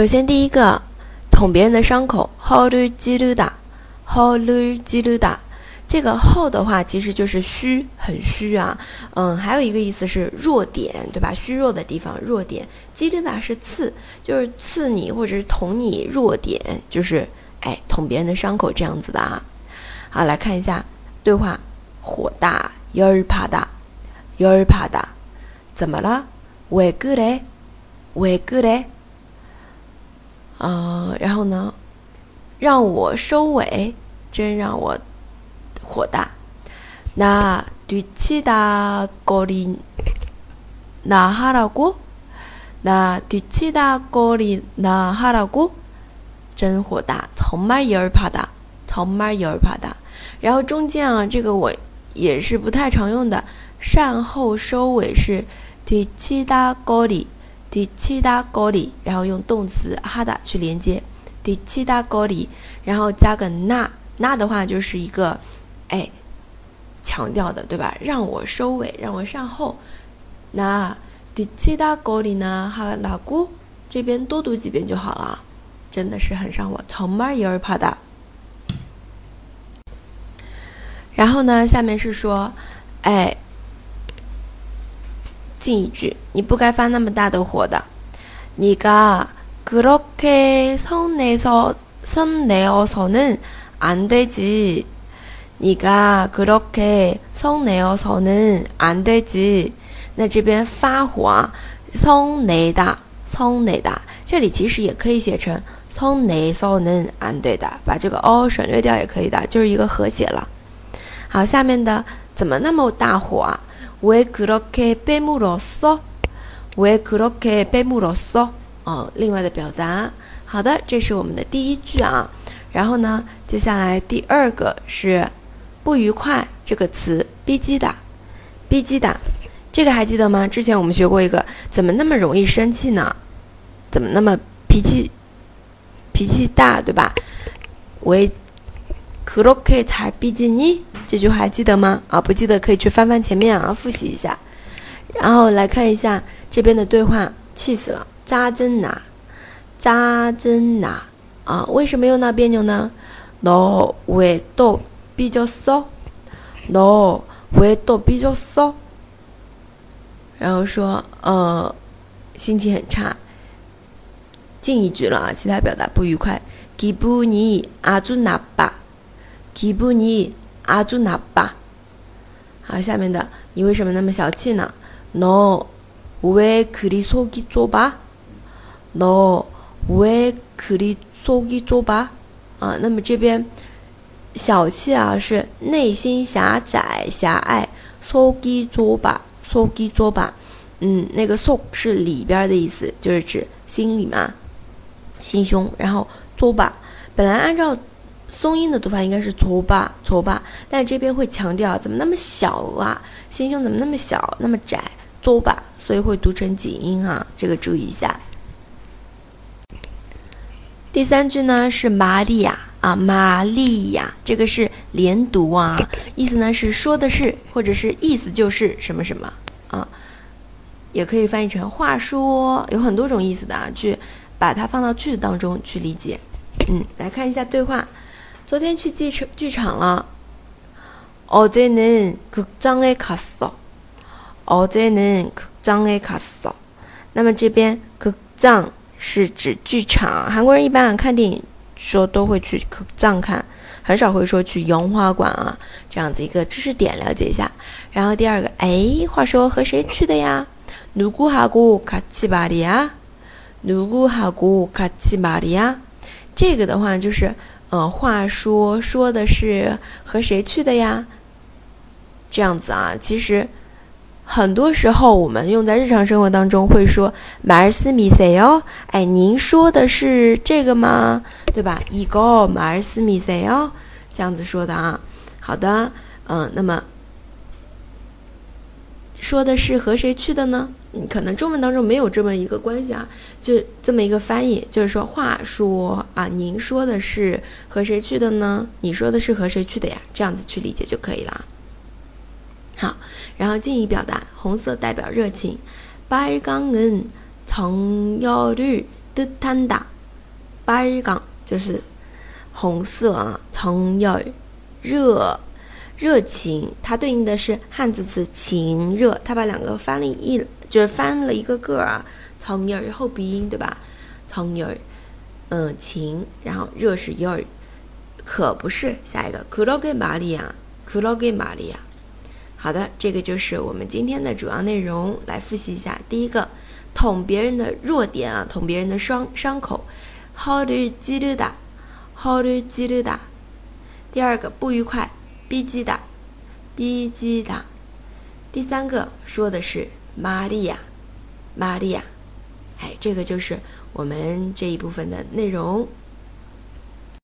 首先第一个，捅别人的伤口，허를찌르 다， 허를찌르 다。 这个后的话其实就是虚，很虚啊。嗯，还有一个意思是弱点，对吧？虚弱的地方，弱点。基里达是刺，就是刺你或者是捅你弱点，就是哎捅别人的伤口这样子的啊。好，来看一下对话：火大，열받 다， 열받 다， 怎么了？왜그 래？ 왜그 래？ 嗯，然后呢？让我收尾，真让我。火大，那对其他高丽那哈拉古，那对其他高丽那哈拉古，真火大，从满一儿怕大，从满一儿怕大。然后中间啊，这个我也是不太常用的，善后收尾是对其他高丽，第七大高丽，然后用动词哈达去连接，第七大高丽，然后加个那，那的话就是一个。哎，强调的对吧？让我收尾，让我善后。那第七大高里呢？哈拉古这边多读几遍就好了，真的是很伤我。从嘛一儿怕的。然后呢，下面是说，哎，进一句，你不该发那么大的火的。你가그렇게성내서성내어서는안되 지。 你가그렇게성내어서는안되 지。 那这边发火，성내다성내 다。 这里其实也可以写成성내서는안되 다， 把这个哦省略掉也可以的，就是一个和谐了。好，下面的怎么那么大火啊？ 왜그렇게빼물었 어？ 왜그렇게빼물었 어？ 哦，另外的表达。好的，这是我们的第一句啊。然后呢，接下来第二个是。不愉快这个词，逼叽的，逼叽的，这个还记得吗？之前我们学过一个，怎么那么容易生气呢？怎么那么脾气脾气大，对吧？为可洛克才逼叽你， 这句话还记得吗？啊，不记得可以去翻翻前面啊，复习一下。然后来看一下这边的对话，气死了，扎针呐，扎针呐，啊，为什么又闹别扭呢？No way do。삐졌 어？ 너왜또삐졌 어？ 然后说，呃，心情很差。进一句了啊，其他表达不愉快。기분이아주나 빠， 기분이 아주나 빠。 好，下面的，你为什么那么小气呢？너왜그리속이좁 아？ 너왜그리속이좁 아？ 啊，那么这边。小气啊，是内心狭窄、狭隘。속이좁 아， 속이좁 아， 嗯，那个속是里边的意思，就是指心里嘛，心胸。然后좁 아， 本来按照 松音的读法应该是撮吧撮吧，但是这边会强调，怎么那么小啊？心胸怎么那么小，那么窄？撮吧，所以会读成紧音啊，这个注意一下。第三句呢是玛利亚啊，玛利亚，这个是连读啊，意思呢是说的是，或者是意思就是什么什么啊，也可以翻译成话说，有很多种意思的啊，去把它放到句子当中去理解。嗯，来看一下对话。昨天去剧场剧场了。어제는극장에갔어어제는극장에갔어那么这边극장是指剧场，韩国人一般看电影。说都会去可藏看，很少会说去樱花馆啊，这样子一个知识点了解一下。然后第二个，哎，话说和谁去的呀？누구하고같이말이 야？ 누구하고같이말이 야？ 这个的话就是， 呃，话说说的是和谁去的呀？这样子啊，其实。很多时候，我们用在日常生活当中会说“马尔斯米塞哦”，哎，您说的是这个吗？对吧？一个马尔斯米塞哦，这样子说的啊。好的，嗯，那么说的是和谁去的呢？嗯，可能中文当中没有这么一个关系啊，就这么一个翻译，就是说，话说啊，您说的是和谁去的呢？你说的是和谁去的呀？这样子去理解就可以了。好，然后敬意表达，红色代表热情。빨강은정열을기다리는사람이다 뜻한 다， 빨강就是红色啊，정 열， 热， 热情，它对应的是汉字词情热，它把两个翻了一，就是翻了一个个儿啊，从儿后鼻音，对吧？从儿，嗯，情，然后热是 your 可不是，下一个，库洛给玛利亚，库洛给玛利亚。好的，这个就是我们今天的主要内容，来复习一下第一个，捅别人的弱点啊，捅别人的伤伤口。how do you 基度的，how do you 基度的，第二个不愉快。B G 的 B G 的，第三个说的是玛利亚玛利亚，哎，这个就是我们这一部分的内容。